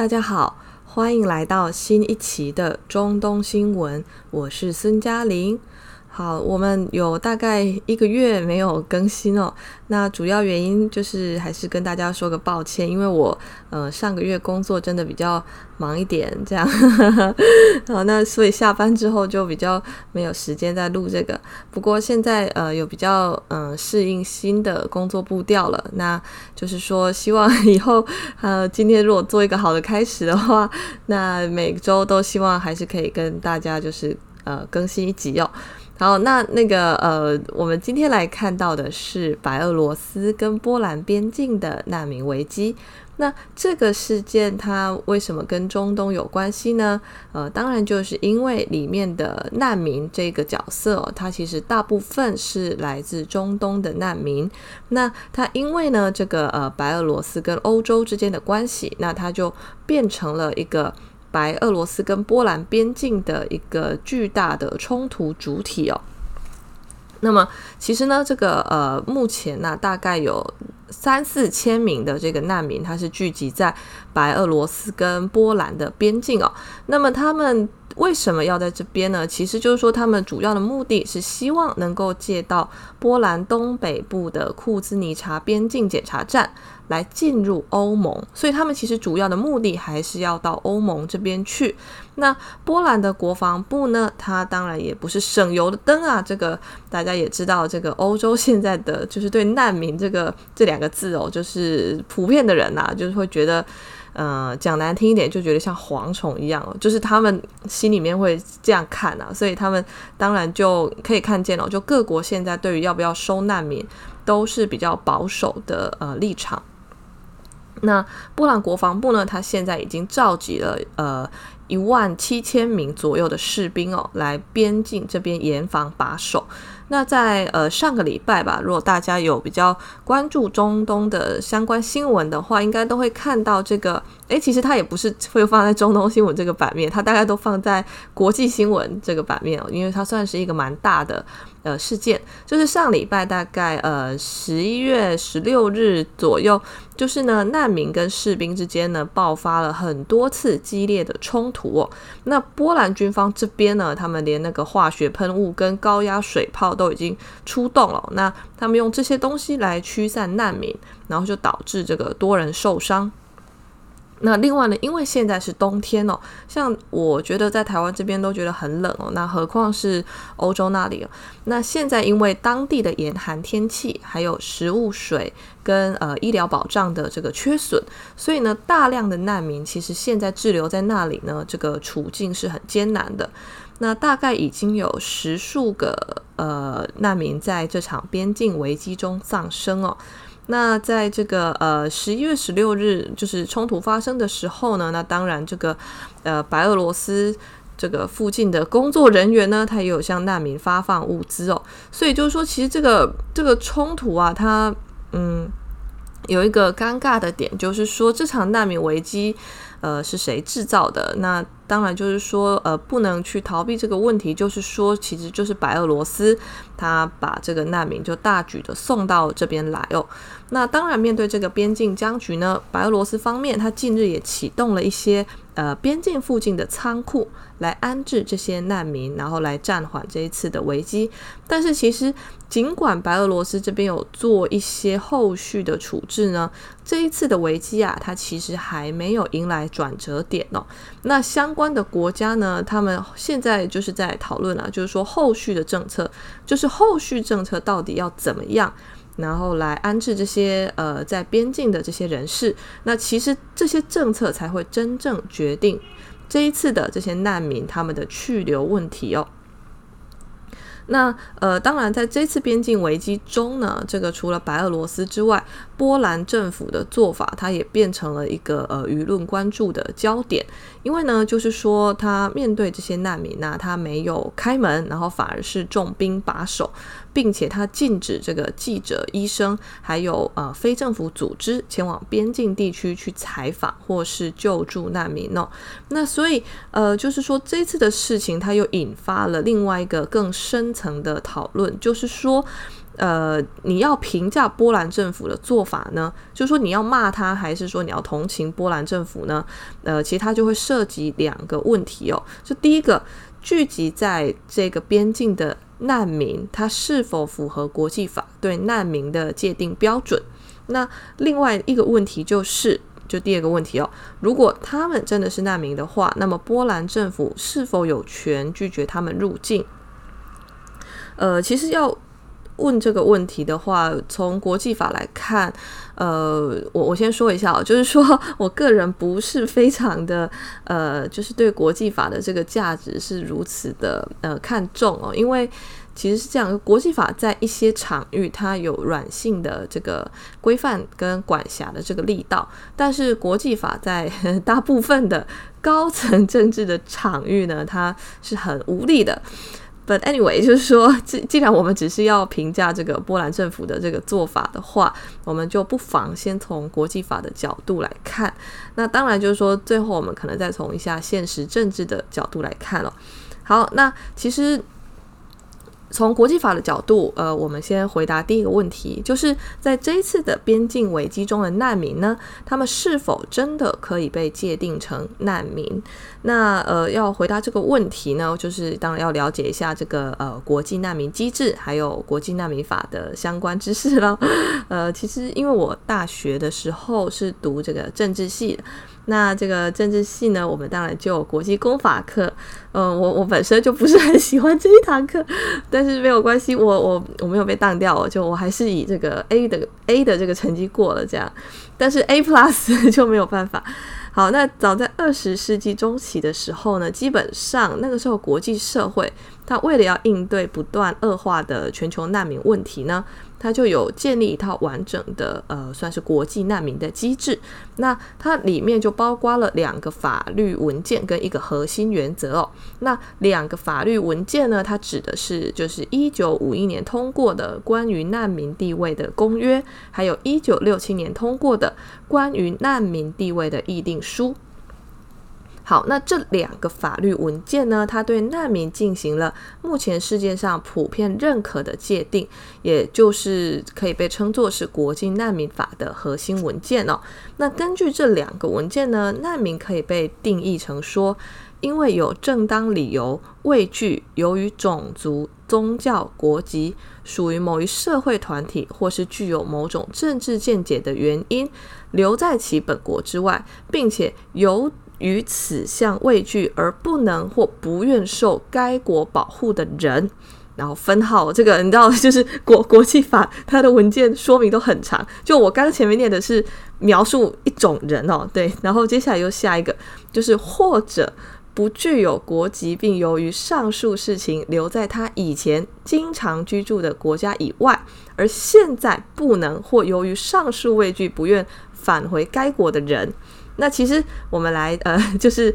大家好，欢迎来到新一期的中东新闻，我是孙嘉玲。好，我们有大概一个月没有更新哦。那主要原因就是还是跟大家说个抱歉，因为我呃上个月工作真的比较忙一点，这样。好，那所以下班之后就比较没有时间再录这个。不过现在呃有比较嗯、适应新的工作步调了，那就是说希望以后呃今天如果做一个好的开始的话，那每周都希望还是可以跟大家就是呃更新一集哦。好，那那个呃，我们今天来看到的是白俄罗斯跟波兰边境的难民危机。那这个事件它为什么跟中东有关系呢？呃，当然就是因为里面的难民这个角色哦，它其实大部分是来自中东的难民。那它因为呢，这个呃白俄罗斯跟欧洲之间的关系，那它就变成了一个。白俄罗斯跟波兰边境的一个巨大的冲突主体哦。那么，其实呢，这个呃，目前呢，大概有三四千名的这个难民，他是聚集在白俄罗斯跟波兰的边境哦。那么他们。为什么要在这边呢？其实就是说，他们主要的目的是希望能够借到波兰东北部的库兹尼察边境检查站来进入欧盟，所以他们其实主要的目的还是要到欧盟这边去。那波兰的国防部呢？它当然也不是省油的灯啊。这个大家也知道，这个欧洲现在的就是对难民这个这两个字哦，就是普遍的人呐、啊，就是会觉得。呃，讲难听一点，就觉得像蝗虫一样，就是他们心里面会这样看啊，所以他们当然就可以看见了，就各国现在对于要不要收难民都是比较保守的呃立场。那波兰国防部呢，他现在已经召集了呃一万七千名左右的士兵哦，来边境这边严防把守。那在呃上个礼拜吧，如果大家有比较关注中东的相关新闻的话，应该都会看到这个。诶，其实它也不是会放在中东新闻这个版面，它大概都放在国际新闻这个版面哦，因为它算是一个蛮大的呃事件。就是上礼拜大概呃十一月十六日左右，就是呢难民跟士兵之间呢爆发了很多次激烈的冲突哦。那波兰军方这边呢，他们连那个化学喷雾跟高压水炮都已经出动了，那他们用这些东西来驱散难民，然后就导致这个多人受伤。那另外呢，因为现在是冬天哦，像我觉得在台湾这边都觉得很冷哦，那何况是欧洲那里哦。那现在因为当地的严寒天气，还有食物、水跟呃医疗保障的这个缺损，所以呢，大量的难民其实现在滞留在那里呢，这个处境是很艰难的。那大概已经有十数个呃难民在这场边境危机中丧生哦。那在这个呃十一月十六日，就是冲突发生的时候呢，那当然这个呃白俄罗斯这个附近的工作人员呢，他也有向难民发放物资哦。所以就是说，其实这个这个冲突啊，它嗯有一个尴尬的点，就是说这场难民危机呃是谁制造的？那当然就是说呃不能去逃避这个问题，就是说其实就是白俄罗斯他把这个难民就大举的送到这边来哦。那当然，面对这个边境僵局呢，白俄罗斯方面，他近日也启动了一些呃边境附近的仓库来安置这些难民，然后来暂缓这一次的危机。但是，其实尽管白俄罗斯这边有做一些后续的处置呢，这一次的危机啊，它其实还没有迎来转折点哦。那相关的国家呢，他们现在就是在讨论啊，就是说后续的政策，就是后续政策到底要怎么样？然后来安置这些呃在边境的这些人士，那其实这些政策才会真正决定这一次的这些难民他们的去留问题哦。那呃，当然，在这次边境危机中呢，这个除了白俄罗斯之外，波兰政府的做法，它也变成了一个呃舆论关注的焦点。因为呢，就是说，它面对这些难民呢，它没有开门，然后反而是重兵把守，并且他禁止这个记者、医生还有呃非政府组织前往边境地区去采访或是救助难民哦。那所以呃，就是说，这次的事情，它又引发了另外一个更深层的讨论，就是说，呃，你要评价波兰政府的做法呢，就是说你要骂他，还是说你要同情波兰政府呢？呃，其实它就会涉及两个问题哦。就第一个，聚集在这个边境的难民，他是否符合国际法对难民的界定标准？那另外一个问题就是。就第二个问题哦，如果他们真的是难民的话，那么波兰政府是否有权拒绝他们入境？呃，其实要问这个问题的话，从国际法来看，呃，我我先说一下哦，就是说我个人不是非常的呃，就是对国际法的这个价值是如此的呃看重哦，因为。其实是这样，国际法在一些场域它有软性的这个规范跟管辖的这个力道，但是国际法在大部分的高层政治的场域呢，它是很无力的。But anyway，就是说，既既然我们只是要评价这个波兰政府的这个做法的话，我们就不妨先从国际法的角度来看。那当然就是说，最后我们可能再从一下现实政治的角度来看了。好，那其实。从国际法的角度，呃，我们先回答第一个问题，就是在这一次的边境危机中的难民呢，他们是否真的可以被界定成难民？那呃，要回答这个问题呢，就是当然要了解一下这个呃国际难民机制，还有国际难民法的相关知识了。呃，其实因为我大学的时候是读这个政治系的。那这个政治系呢，我们当然就有国际公法课。嗯、我我本身就不是很喜欢这一堂课，但是没有关系，我我我没有被当掉，就我还是以这个 A 的 A 的这个成绩过了这样。但是 A plus 就没有办法。好，那早在二十世纪中期的时候呢，基本上那个时候国际社会，它为了要应对不断恶化的全球难民问题呢。它就有建立一套完整的呃，算是国际难民的机制。那它里面就包括了两个法律文件跟一个核心原则哦。那两个法律文件呢，它指的是就是一九五一年通过的关于难民地位的公约，还有一九六七年通过的关于难民地位的议定书。好，那这两个法律文件呢，它对难民进行了目前世界上普遍认可的界定，也就是可以被称作是国际难民法的核心文件哦。那根据这两个文件呢，难民可以被定义成说，因为有正当理由畏惧由于种族、宗教、国籍属于某一社会团体，或是具有某种政治见解的原因，留在其本国之外，并且由于此项畏惧而不能或不愿受该国保护的人，然后分号这个你知道，就是国国际法它的文件说明都很长。就我刚刚前面念的是描述一种人哦，对，然后接下来又下一个，就是或者不具有国籍，并由于上述事情留在他以前经常居住的国家以外，而现在不能或由于上述畏惧不愿返回该国的人。那其实我们来呃，就是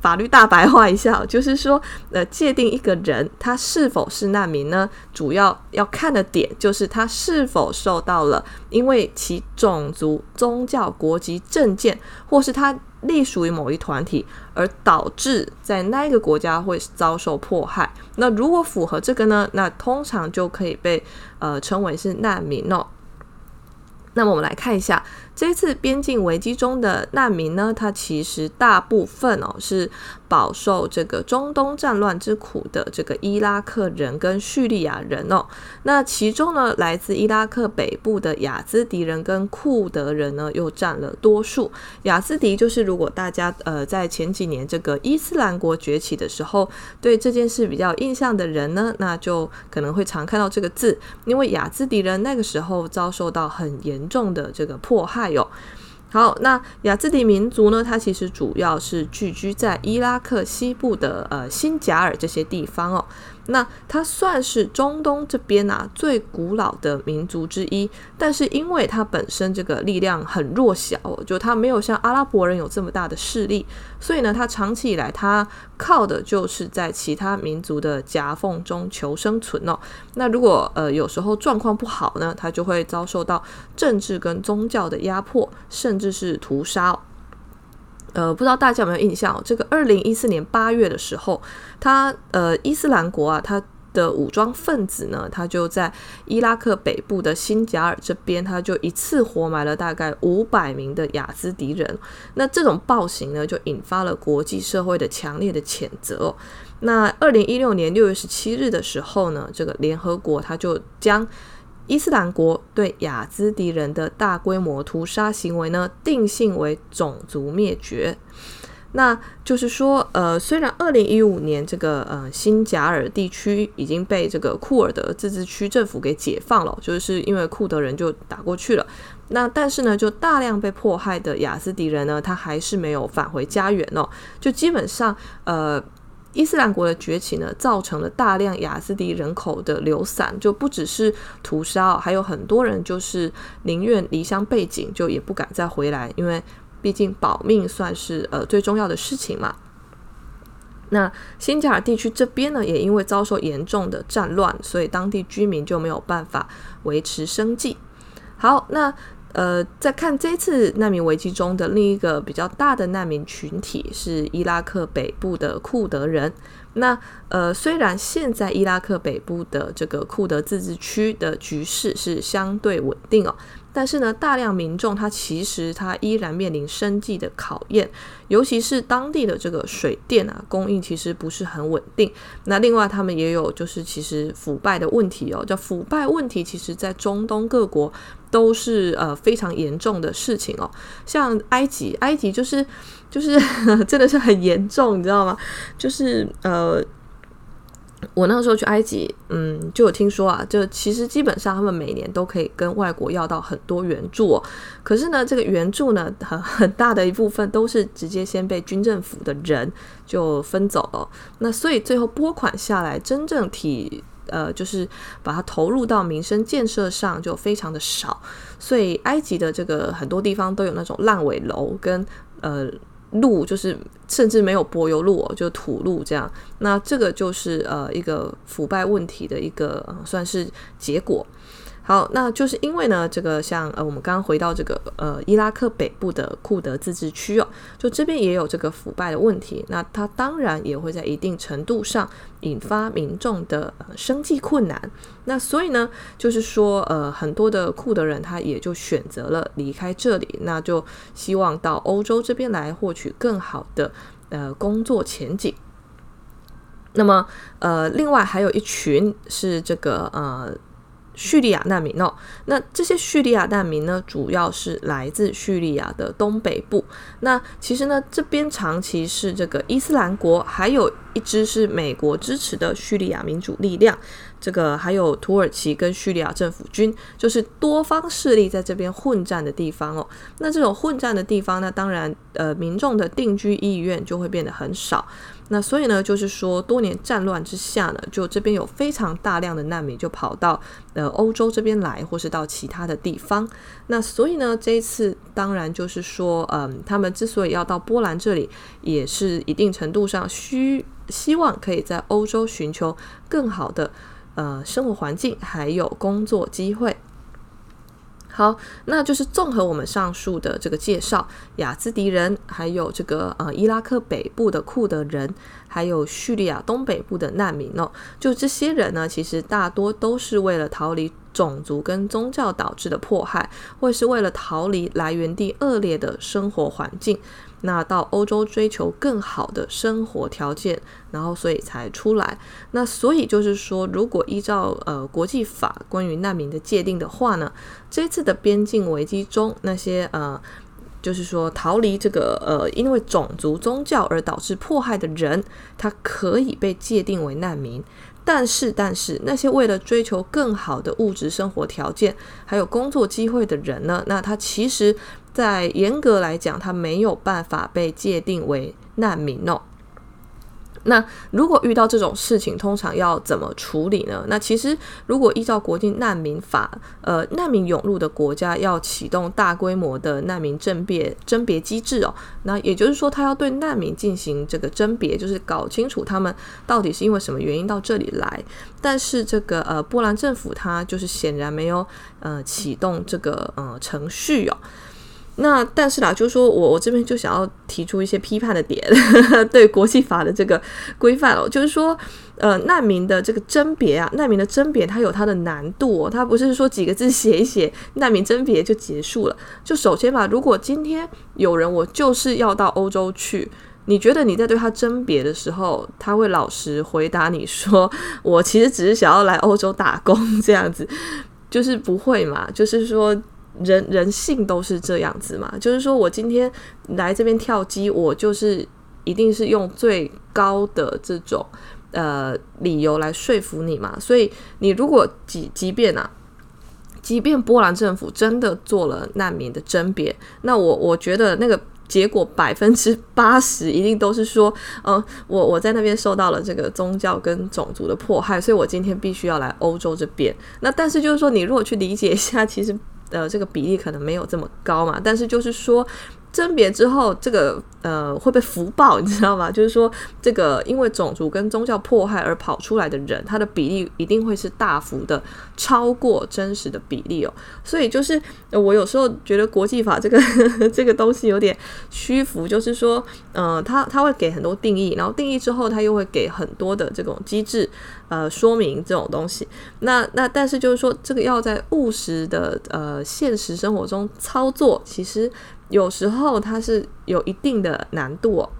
法律大白话一下，就是说呃，界定一个人他是否是难民呢？主要要看的点就是他是否受到了因为其种族、宗教、国籍、政见，或是他隶属于某一团体而导致在那一个国家会遭受迫害。那如果符合这个呢，那通常就可以被呃称为是难民哦。那么我们来看一下。这次边境危机中的难民呢，他其实大部分哦是饱受这个中东战乱之苦的这个伊拉克人跟叙利亚人哦。那其中呢，来自伊拉克北部的雅兹迪人跟库德人呢，又占了多数。雅兹迪就是如果大家呃在前几年这个伊斯兰国崛起的时候，对这件事比较印象的人呢，那就可能会常看到这个字，因为雅兹迪人那个时候遭受到很严重的这个迫害。有好，那雅兹迪民族呢，它其实主要是聚居在伊拉克西部的呃新贾尔这些地方哦。那它算是中东这边啊最古老的民族之一，但是因为它本身这个力量很弱小，就它没有像阿拉伯人有这么大的势力，所以呢，它长期以来它靠的就是在其他民族的夹缝中求生存哦。那如果呃有时候状况不好呢，它就会遭受到政治跟宗教的压迫，甚至是屠杀。呃，不知道大家有没有印象？这个二零一四年八月的时候，他呃，伊斯兰国啊，他的武装分子呢，他就在伊拉克北部的新贾尔这边，他就一次活埋了大概五百名的雅兹迪人。那这种暴行呢，就引发了国际社会的强烈的谴责。那二零一六年六月十七日的时候呢，这个联合国他就将伊斯兰国对亚兹迪人的大规模屠杀行为呢，定性为种族灭绝。那就是说，呃，虽然二零一五年这个呃新贾尔地区已经被这个库尔德自治区政府给解放了，就是因为库德人就打过去了。那但是呢，就大量被迫害的亚兹迪人呢，他还是没有返回家园哦。就基本上，呃。伊斯兰国的崛起呢，造成了大量亚兹迪人口的流散，就不只是屠杀，还有很多人就是宁愿离乡背井，就也不敢再回来，因为毕竟保命算是呃最重要的事情嘛。那新加尔地区这边呢，也因为遭受严重的战乱，所以当地居民就没有办法维持生计。好，那。呃，在看这次难民危机中的另一个比较大的难民群体是伊拉克北部的库德人。那呃，虽然现在伊拉克北部的这个库德自治区的局势是相对稳定哦。但是呢，大量民众他其实他依然面临生计的考验，尤其是当地的这个水电啊供应其实不是很稳定。那另外他们也有就是其实腐败的问题哦，叫腐败问题，其实在中东各国都是呃非常严重的事情哦。像埃及，埃及就是就是 真的是很严重，你知道吗？就是呃。我那个时候去埃及，嗯，就有听说啊，就其实基本上他们每年都可以跟外国要到很多援助，可是呢，这个援助呢，很很大的一部分都是直接先被军政府的人就分走了，那所以最后拨款下来，真正体呃就是把它投入到民生建设上就非常的少，所以埃及的这个很多地方都有那种烂尾楼跟呃。路就是甚至没有柏油路哦，就土路这样。那这个就是呃一个腐败问题的一个、算是结果。好，那就是因为呢，这个像呃，我们刚刚回到这个呃，伊拉克北部的库德自治区哦，就这边也有这个腐败的问题，那它当然也会在一定程度上引发民众的、呃、生计困难。那所以呢，就是说呃，很多的库德人他也就选择了离开这里，那就希望到欧洲这边来获取更好的呃工作前景。那么呃，另外还有一群是这个呃。叙利亚难民哦，那这些叙利亚难民呢，主要是来自叙利亚的东北部。那其实呢，这边长期是这个伊斯兰国，还有一支是美国支持的叙利亚民主力量。这个还有土耳其跟叙利亚政府军，就是多方势力在这边混战的地方哦。那这种混战的地方，那当然呃，民众的定居意愿就会变得很少。那所以呢，就是说多年战乱之下呢，就这边有非常大量的难民就跑到呃欧洲这边来，或是到其他的地方。那所以呢，这一次当然就是说，嗯，他们之所以要到波兰这里，也是一定程度上需希望可以在欧洲寻求更好的。呃，生活环境还有工作机会。好，那就是综合我们上述的这个介绍，雅兹迪人，还有这个呃伊拉克北部的库德人，还有叙利亚东北部的难民哦，就这些人呢，其实大多都是为了逃离种族跟宗教导致的迫害，或是为了逃离来源地恶劣的生活环境。那到欧洲追求更好的生活条件，然后所以才出来。那所以就是说，如果依照呃国际法关于难民的界定的话呢，这次的边境危机中，那些呃就是说逃离这个呃因为种族宗教而导致迫害的人，他可以被界定为难民。但是，但是那些为了追求更好的物质生活条件，还有工作机会的人呢，那他其实。在严格来讲，他没有办法被界定为难民哦。那如果遇到这种事情，通常要怎么处理呢？那其实如果依照国际难民法，呃，难民涌入的国家要启动大规模的难民甄别甄别机制哦。那也就是说，他要对难民进行这个甄别，就是搞清楚他们到底是因为什么原因到这里来。但是这个呃，波兰政府他就是显然没有呃启动这个呃程序哦。那但是啦，就是说我我这边就想要提出一些批判的点，呵 呵对国际法的这个规范哦，就是说，呃，难民的这个甄别啊，难民的甄别它有它的难度哦，它不是说几个字写一写难民甄别就结束了。就首先吧，如果今天有人我就是要到欧洲去，你觉得你在对他甄别的时候，他会老实回答你说，我其实只是想要来欧洲打工这样子，就是不会嘛，就是说。人人性都是这样子嘛，就是说我今天来这边跳机，我就是一定是用最高的这种呃理由来说服你嘛。所以你如果即即便啊，即便波兰政府真的做了难民的甄别，那我我觉得那个结果百分之八十一定都是说，嗯、呃，我我在那边受到了这个宗教跟种族的迫害，所以我今天必须要来欧洲这边。那但是就是说，你如果去理解一下，其实。呃，这个比例可能没有这么高嘛，但是就是说。甄别之后，这个呃会被福报，你知道吗？就是说，这个因为种族跟宗教迫害而跑出来的人，他的比例一定会是大幅的超过真实的比例哦。所以就是我有时候觉得国际法这个呵呵 这个东西有点虚浮，就是说，呃，他他会给很多定义，然后定义之后他又会给很多的这种机制呃说明这种东西。那那但是就是说，这个要在务实的呃现实生活中操作，其实。有时候它是有一定的难度哦。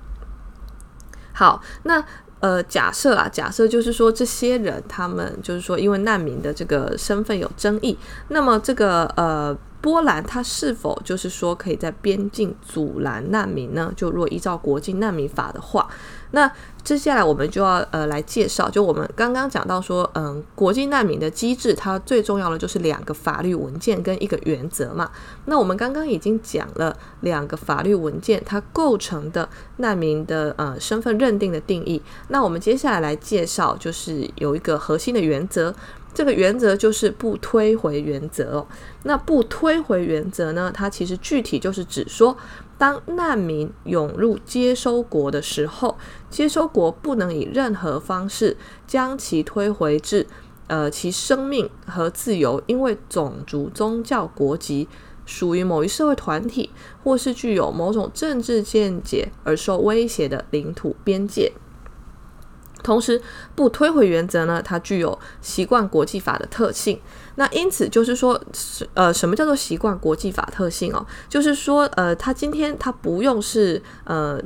好，那呃，假设啊，假设就是说，这些人他们就是说，因为难民的这个身份有争议，那么这个呃。波兰它是否就是说可以在边境阻拦难民呢？就如果依照国际难民法的话，那接下来我们就要呃来介绍，就我们刚刚讲到说，嗯，国际难民的机制，它最重要的就是两个法律文件跟一个原则嘛。那我们刚刚已经讲了两个法律文件它构成的难民的呃身份认定的定义，那我们接下来来介绍，就是有一个核心的原则。这个原则就是不推回原则哦。那不推回原则呢？它其实具体就是指说，当难民涌入接收国的时候，接收国不能以任何方式将其推回至呃其生命和自由，因为种族、宗教、国籍属于某一社会团体，或是具有某种政治见解而受威胁的领土边界。同时，不推回原则呢，它具有习惯国际法的特性。那因此就是说，呃，什么叫做习惯国际法特性哦？就是说，呃，他今天他不用是呃，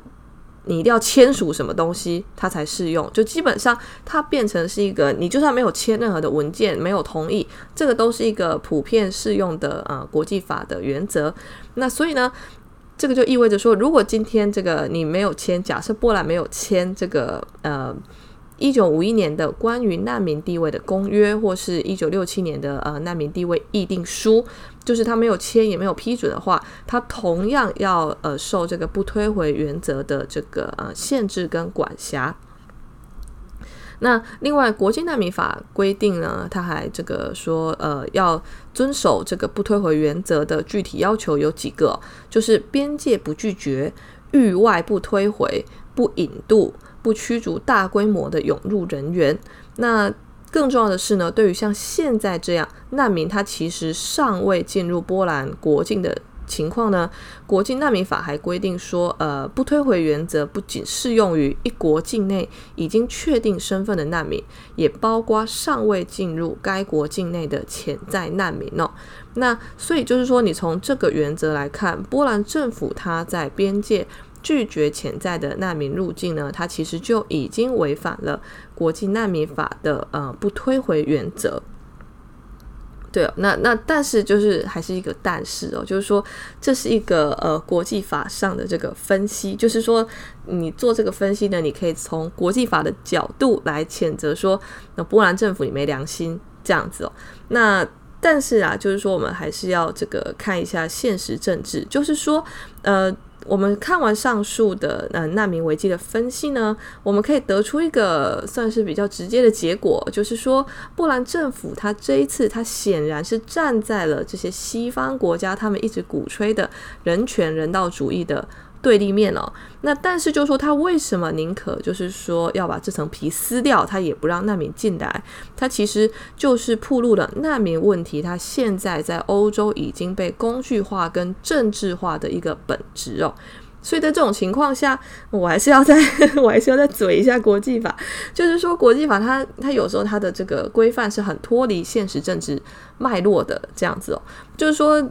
你一定要签署什么东西，它才适用。就基本上，它变成是一个，你就算没有签任何的文件，没有同意，这个都是一个普遍适用的呃国际法的原则。那所以呢，这个就意味着说，如果今天这个你没有签，假设波兰没有签这个呃。一九五一年的关于难民地位的公约，或是一九六七年的呃难民地位议定书，就是他没有签也没有批准的话，他同样要呃受这个不推回原则的这个呃限制跟管辖。那另外，国际难民法规定呢，他还这个说呃要遵守这个不推回原则的具体要求有几个，就是边界不拒绝、域外不推回、不引渡。不驱逐大规模的涌入人员。那更重要的是呢，对于像现在这样难民，他其实尚未进入波兰国境的情况呢，国际难民法还规定说，呃，不推回原则不仅适用于一国境内已经确定身份的难民，也包括尚未进入该国境内的潜在难民哦。那所以就是说，你从这个原则来看，波兰政府它在边界。拒绝潜在的难民入境呢，它其实就已经违反了国际难民法的呃不推回原则。对，那那但是就是还是一个但是哦，就是说这是一个呃国际法上的这个分析，就是说你做这个分析呢，你可以从国际法的角度来谴责说，那波兰政府你没良心这样子哦。那但是啊，就是说我们还是要这个看一下现实政治，就是说呃。我们看完上述的呃难民危机的分析呢，我们可以得出一个算是比较直接的结果，就是说波兰政府他这一次他显然是站在了这些西方国家他们一直鼓吹的人权人道主义的对立面哦。那但是就说他为什么宁可就是说要把这层皮撕掉，他也不让难民进来？他其实就是暴露了难民问题，他现在在欧洲已经被工具化跟政治化的一个本质哦。所以在这种情况下，我还是要再 我还是要再嘴一下国际法，就是说国际法它它有时候它的这个规范是很脱离现实政治脉络的这样子哦，就是说。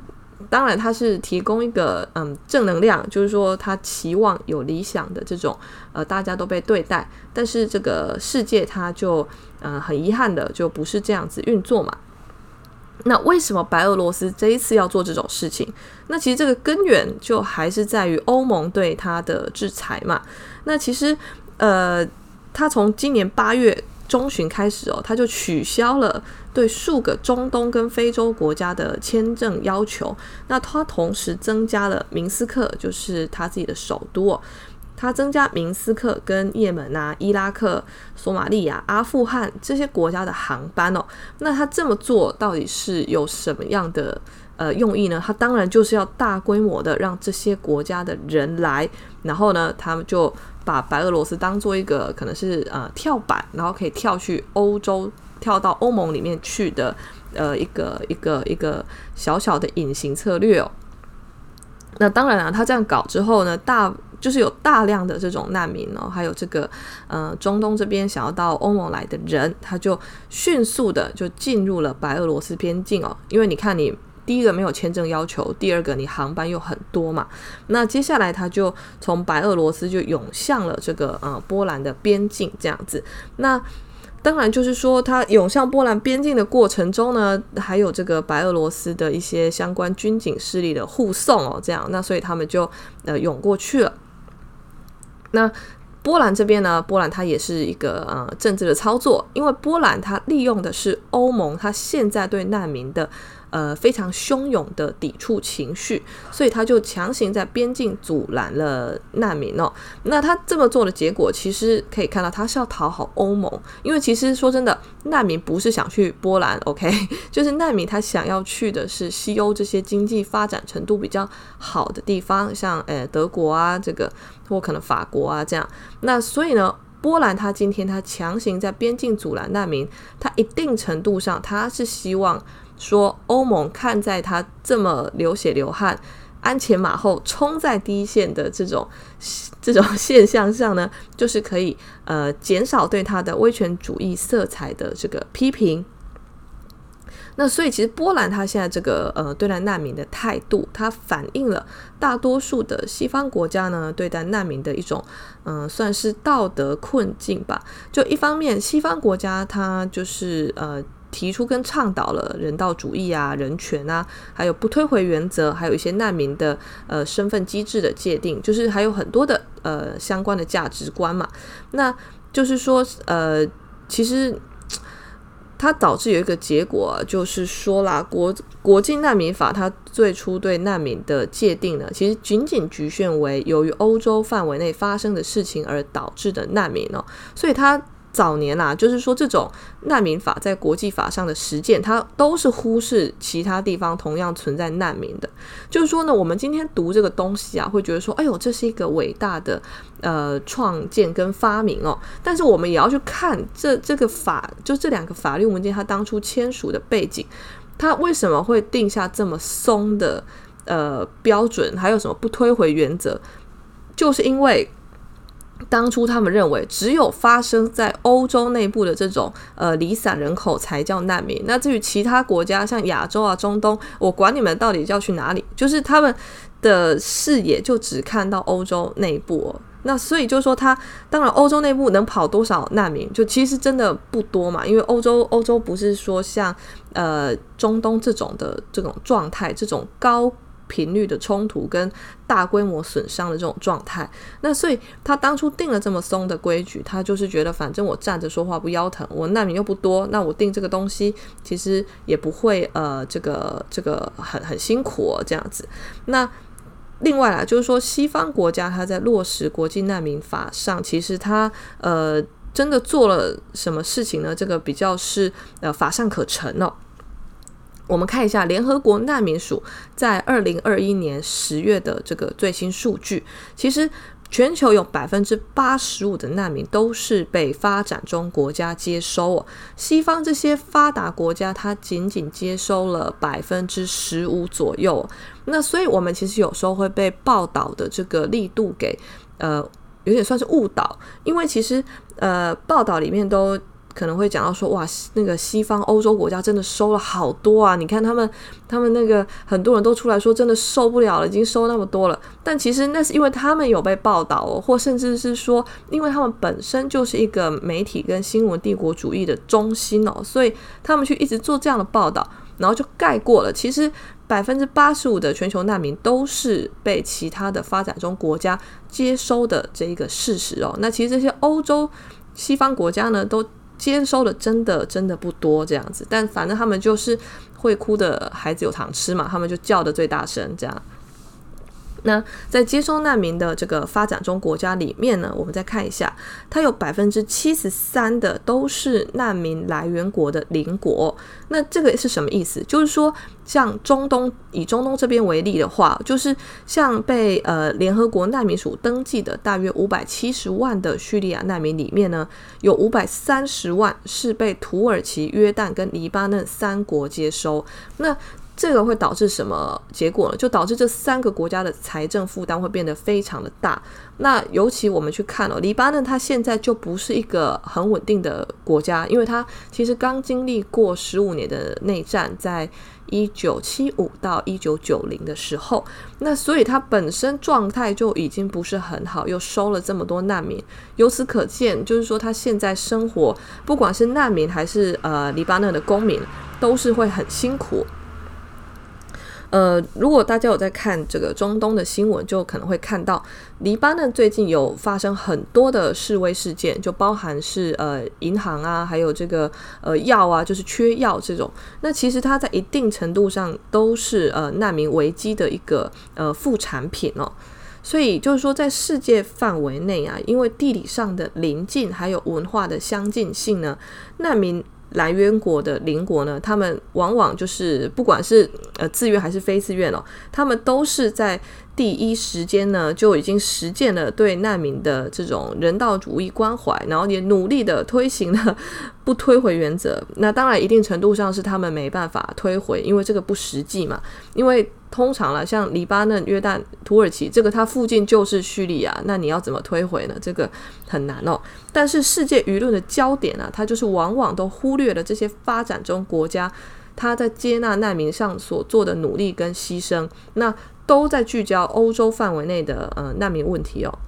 当然，他是提供一个嗯正能量，就是说他期望有理想的这种呃大家都被对待，但是这个世界它就嗯、很遗憾的就不是这样子运作嘛。那为什么白俄罗斯这一次要做这种事情？那其实这个根源就还是在于欧盟对他的制裁嘛。那其实呃，他从今年八月。中旬开始哦，他就取消了对数个中东跟非洲国家的签证要求。那他同时增加了明斯克，就是他自己的首都哦，他增加明斯克跟也门啊、伊拉克、索马利亚、阿富汗这些国家的航班哦。那他这么做到底是有什么样的呃用意呢？他当然就是要大规模的让这些国家的人来，然后呢，他们就。把白俄罗斯当做一个可能是呃跳板，然后可以跳去欧洲、跳到欧盟里面去的呃一个一个一个小小的隐形策略哦。那当然啊，他这样搞之后呢，大就是有大量的这种难民哦，还有这个呃中东这边想要到欧盟来的人，他就迅速的就进入了白俄罗斯边境哦，因为你看你。第一个没有签证要求，第二个你航班又很多嘛，那接下来他就从白俄罗斯就涌向了这个呃波兰的边境这样子。那当然就是说他涌向波兰边境的过程中呢，还有这个白俄罗斯的一些相关军警势力的护送哦，这样，那所以他们就呃涌过去了。那波兰这边呢，波兰它也是一个呃政治的操作，因为波兰它利用的是欧盟，它现在对难民的。呃，非常汹涌的抵触情绪，所以他就强行在边境阻拦了难民哦。那他这么做的结果，其实可以看到他是要讨好欧盟，因为其实说真的，难民不是想去波兰，OK，就是难民他想要去的是西欧这些经济发展程度比较好的地方，像呃德国啊，这个或可能法国啊这样。那所以呢，波兰他今天他强行在边境阻拦难民，他一定程度上他是希望。说欧盟看在他这么流血流汗、鞍前马后冲在第一线的这种这种现象上呢，就是可以呃减少对他的威权主义色彩的这个批评。那所以其实波兰他现在这个呃对待难民的态度，它反映了大多数的西方国家呢对待难民的一种嗯、算是道德困境吧。就一方面，西方国家它就是呃。提出跟倡导了人道主义啊、人权啊，还有不推回原则，还有一些难民的呃身份机制的界定，就是还有很多的呃相关的价值观嘛。那就是说呃，其实它导致有一个结果，就是说啦，国国际难民法它最初对难民的界定呢，其实仅仅局限为由于欧洲范围内发生的事情而导致的难民哦，所以它。早年啦、啊，就是说这种难民法在国际法上的实践，它都是忽视其他地方同样存在难民的。就是说呢，我们今天读这个东西啊，会觉得说，哎呦，这是一个伟大的呃创建跟发明哦。但是我们也要去看这这个法，就这两个法律文件它当初签署的背景，它为什么会定下这么松的呃标准，还有什么不推回原则，就是因为。当初他们认为，只有发生在欧洲内部的这种呃离散人口才叫难民。那至于其他国家，像亚洲啊、中东，我管你们到底要去哪里，就是他们的视野就只看到欧洲内部哦。那所以就是说，他当然欧洲内部能跑多少难民，就其实真的不多嘛。因为欧洲欧洲不是说像呃中东这种的这种状态，这种高。频率的冲突跟大规模损伤的这种状态，那所以他当初定了这么松的规矩，他就是觉得反正我站着说话不腰疼，我难民又不多，那我定这个东西其实也不会呃这个这个很很辛苦哦，这样子。那另外啊，就是说西方国家他在落实国际难民法上，其实他呃真的做了什么事情呢？这个比较是呃法上可成哦。我们看一下联合国难民署在二零二一年十月的这个最新数据，其实全球有百分之八十五的难民都是被发展中国家接收哦，西方这些发达国家它仅仅接收了百分之十五左右。那所以我们其实有时候会被报道的这个力度给呃有点算是误导，因为其实呃报道里面都。可能会讲到说，哇，那个西方欧洲国家真的收了好多啊！你看他们，他们那个很多人都出来说，真的受不了了，已经收那么多了。但其实那是因为他们有被报道哦，或甚至是说，因为他们本身就是一个媒体跟新闻帝国主义的中心哦，所以他们去一直做这样的报道，然后就盖过了。其实百分之八十五的全球难民都是被其他的发展中国家接收的这一个事实哦。那其实这些欧洲西方国家呢，都。接收的真的真的不多这样子，但反正他们就是会哭的孩子有糖吃嘛，他们就叫的最大声这样。那在接收难民的这个发展中国家里面呢，我们再看一下，它有百分之七十三的都是难民来源国的邻国。那这个是什么意思？就是说，像中东，以中东这边为例的话，就是像被呃联合国难民署登记的大约五百七十万的叙利亚难民里面呢，有五百三十万是被土耳其、约旦跟黎巴嫩三国接收。那这个会导致什么结果呢？就导致这三个国家的财政负担会变得非常的大。那尤其我们去看哦，黎巴嫩它现在就不是一个很稳定的国家，因为它其实刚经历过十五年的内战，在一九七五到一九九零的时候，那所以它本身状态就已经不是很好，又收了这么多难民，由此可见，就是说它现在生活，不管是难民还是呃黎巴嫩的公民，都是会很辛苦。呃，如果大家有在看这个中东的新闻，就可能会看到黎巴嫩最近有发生很多的示威事件，就包含是呃银行啊，还有这个呃药啊，就是缺药这种。那其实它在一定程度上都是呃难民危机的一个呃副产品哦。所以就是说，在世界范围内啊，因为地理上的邻近，还有文化的相近性呢，难民。来源国的邻国呢，他们往往就是不管是呃自愿还是非自愿哦，他们都是在第一时间呢就已经实践了对难民的这种人道主义关怀，然后也努力的推行了不推回原则。那当然一定程度上是他们没办法推回，因为这个不实际嘛，因为。通常了，像黎巴嫩、约旦、土耳其，这个它附近就是叙利亚，那你要怎么推回呢？这个很难哦。但是世界舆论的焦点啊，它就是往往都忽略了这些发展中国家，它在接纳难民上所做的努力跟牺牲，那都在聚焦欧洲范围内的呃难民问题哦。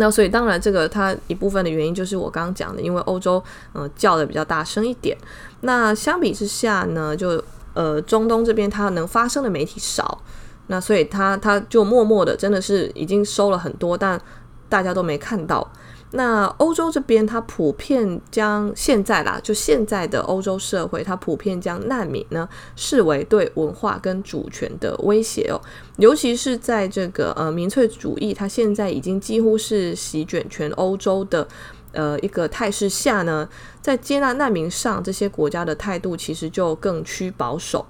那所以当然，这个它一部分的原因就是我刚刚讲的，因为欧洲嗯、叫的比较大声一点。那相比之下呢，就呃，中东这边它能发声的媒体少，那所以它它就默默的，真的是已经收了很多，但大家都没看到。那欧洲这边，它普遍将现在啦，就现在的欧洲社会，它普遍将难民呢视为对文化跟主权的威胁哦，尤其是在这个呃民粹主义，它现在已经几乎是席卷全欧洲的。呃，一个态势下呢，在接纳难民上，这些国家的态度其实就更趋保守。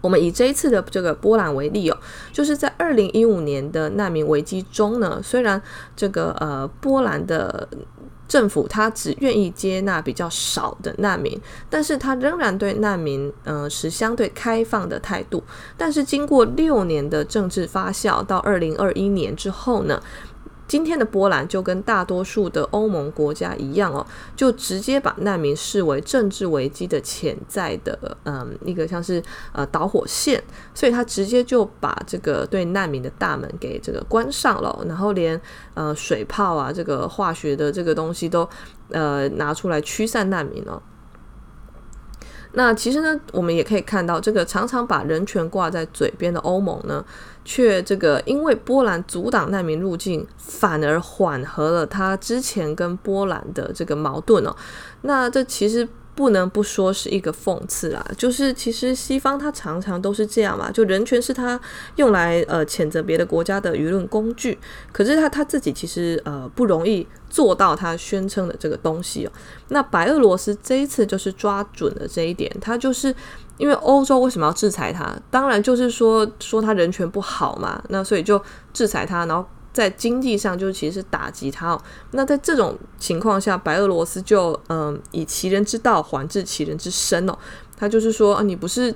我们以这一次的这个波兰为例哦，就是在二零一五年的难民危机中呢，虽然这个呃波兰的政府他只愿意接纳比较少的难民，但是他仍然对难民呃持相对开放的态度。但是经过六年的政治发酵，到二零二一年之后呢，今天的波兰就跟大多数的欧盟国家一样哦，就直接把难民视为政治危机的潜在的嗯一个像是呃导火线，所以他直接就把这个对难民的大门给这个关上了，然后连呃水炮啊这个化学的这个东西都呃拿出来驱散难民哦。那其实呢，我们也可以看到，这个常常把人权挂在嘴边的欧盟呢，却这个因为波兰阻挡难民入境，反而缓和了他之前跟波兰的这个矛盾哦。那这其实不能不说是一个讽刺啦，就是其实西方它常常都是这样嘛，就人权是他用来呃谴责别的国家的舆论工具，可是他他自己其实呃不容易做到他宣称的这个东西哦。那白俄罗斯这一次就是抓准了这一点，他就是因为欧洲为什么要制裁他？当然就是说说他人权不好嘛，那所以就制裁他，然后。在经济上，就是其实是打击他哦。那在这种情况下，白俄罗斯就嗯，以其人之道还治其人之身哦。他就是说啊，你不是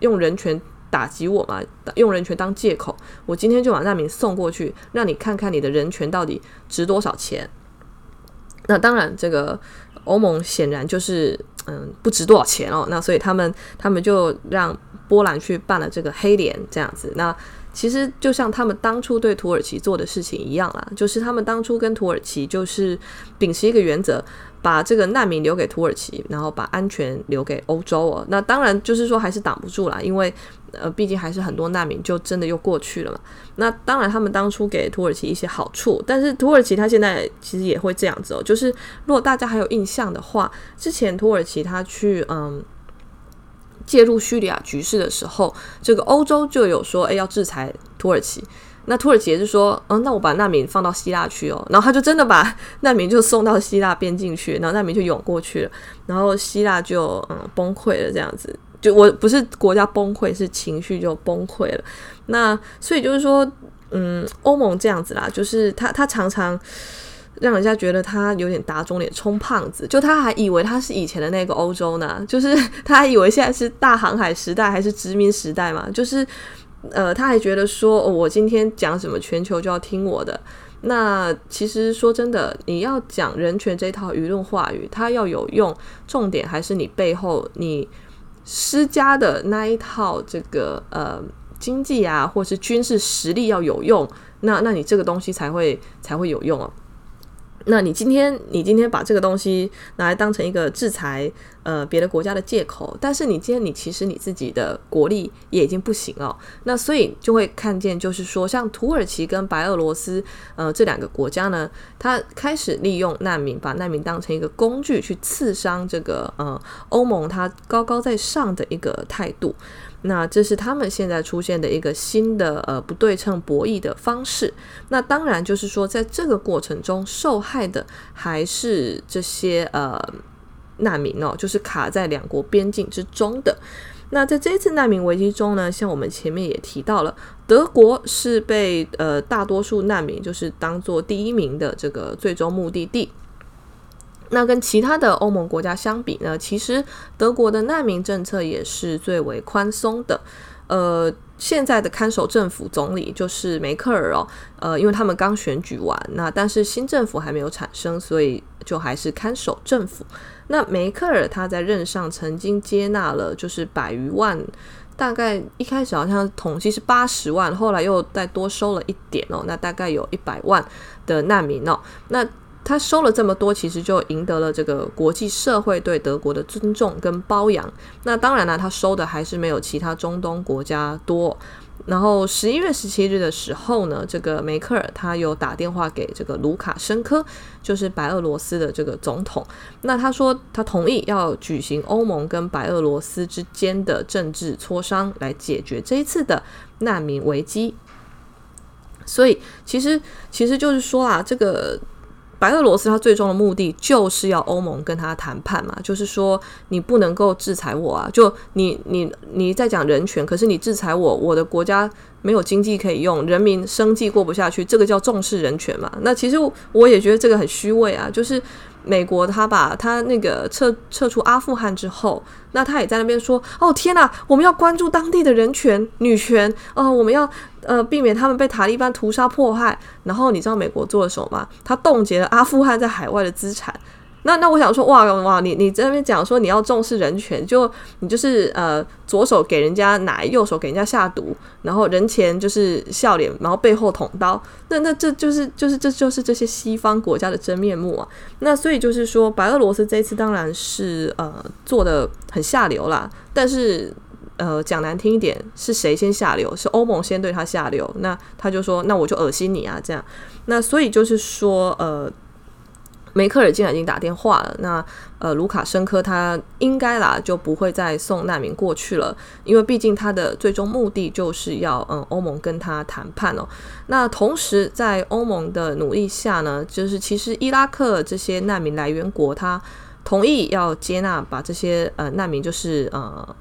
用人权打击我吗？用人权当借口，我今天就把难民送过去，让你看看你的人权到底值多少钱。那当然，这个欧盟显然就是嗯，不值多少钱哦。那所以他们他们就让波兰去办了这个黑脸这样子。那其实就像他们当初对土耳其做的事情一样啦，就是他们当初跟土耳其就是秉持一个原则，把这个难民留给土耳其，然后把安全留给欧洲哦。那当然就是说还是挡不住啦，因为呃毕竟还是很多难民就真的又过去了嘛。那当然他们当初给土耳其一些好处，但是土耳其他现在其实也会这样子哦。就是如果大家还有印象的话，之前土耳其他去嗯。介入叙利亚局势的时候，这个欧洲就有说，哎，要制裁土耳其。那土耳其也是说，嗯，那我把难民放到希腊去哦。然后他就真的把 难民就送到希腊边境去，然后难民就涌过去了，然后希腊就嗯崩溃了，这样子。就我不是国家崩溃，是情绪就崩溃了。那所以就是说，嗯，欧盟这样子啦，就是他他常常。让人家觉得他有点打肿脸充胖子，就他还以为他是以前的那个欧洲呢，就是他还以为现在是大航海时代还是殖民时代嘛，就是呃，他还觉得说，我今天讲什么，全球就要听我的。那其实说真的，你要讲人权这套舆论话语，它要有用，重点还是你背后你施加的那一套这个呃经济啊，或是军事实力要有用，那那你这个东西才会才会有用哦。那你今天，你今天把这个东西拿来当成一个制裁呃别的国家的借口，但是你今天你其实你自己的国力也已经不行了。那所以就会看见，就是说像土耳其跟白俄罗斯呃这两个国家呢，他开始利用难民，把难民当成一个工具去刺伤这个呃欧盟它高高在上的一个态度。那这是他们现在出现的一个新的呃不对称博弈的方式。那当然就是说，在这个过程中受害的还是这些呃难民哦，就是卡在两国边境之中的。那在这次难民危机中呢，像我们前面也提到了，德国是被呃大多数难民就是当做第一名的这个最终目的地。那跟其他的欧盟国家相比呢，其实德国的难民政策也是最为宽松的。呃，现在的看守政府总理就是梅克尔哦，呃，因为他们刚选举完，那但是新政府还没有产生，所以就还是看守政府。那梅克尔他在任上曾经接纳了就是百余万，大概一开始好像统计是八十万，后来又再多收了一点哦，那大概有一百万的难民哦，那。他收了这么多，其实就赢得了这个国际社会对德国的尊重跟褒扬。那当然了，他收的还是没有其他中东国家多。然后十一月十七日的时候呢，这个梅克尔他又打电话给这个卢卡申科，就是白俄罗斯的这个总统。那他说他同意要举行欧盟跟白俄罗斯之间的政治磋商，来解决这一次的难民危机。所以其实其实就是说啊，这个。白俄罗斯它最终的目的就是要欧盟跟他谈判嘛，就是说你不能够制裁我啊，就你你你在讲人权，可是你制裁我，我的国家没有经济可以用，人民生计过不下去，这个叫重视人权嘛？那其实我也觉得这个很虚伪啊，就是。美国他把他那个撤撤出阿富汗之后，那他也在那边说：“哦天哪，我们要关注当地的人权、女权哦，我们要呃避免他们被塔利班屠杀迫害。”然后你知道美国做了什么吗？他冻结了阿富汗在海外的资产。那那我想说，哇哇，你你在那边讲说你要重视人权，就你就是呃左手给人家奶，右手给人家下毒，然后人前就是笑脸，然后背后捅刀，那那这就是就是这就是这些西方国家的真面目啊。那所以就是说，白俄罗斯这一次当然是呃做的很下流啦，但是呃讲难听一点，是谁先下流？是欧盟先对他下流，那他就说那我就恶心你啊这样。那所以就是说呃。梅克尔竟然已经打电话了，那呃，卢卡申科他应该啦就不会再送难民过去了，因为毕竟他的最终目的就是要嗯欧盟跟他谈判哦。那同时在欧盟的努力下呢，就是其实伊拉克这些难民来源国他同意要接纳把这些呃难民就是呃。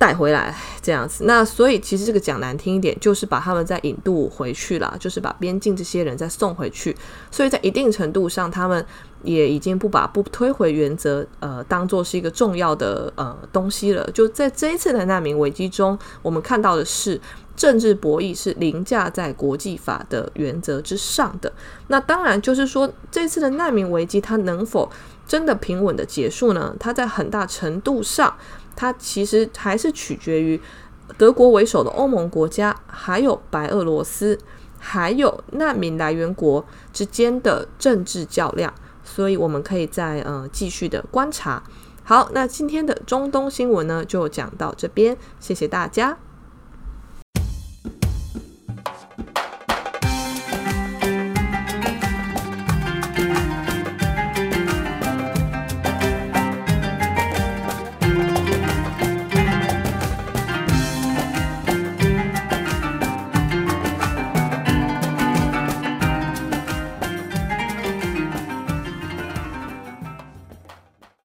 带回来这样子，那所以其实这个讲难听一点，就是把他们再引渡回去了，就是把边境这些人再送回去。所以在一定程度上，他们也已经不把不推回原则呃当做是一个重要的呃东西了。就在这一次的难民危机中，我们看到的是政治博弈是凌驾在国际法的原则之上的。那当然就是说，这次的难民危机它能否真的平稳的结束呢？它在很大程度上。它其实还是取决于德国为首的欧盟国家，还有白俄罗斯，还有难民来源国之间的政治较量，所以我们可以再呃继续的观察。好，那今天的中东新闻呢就讲到这边，谢谢大家。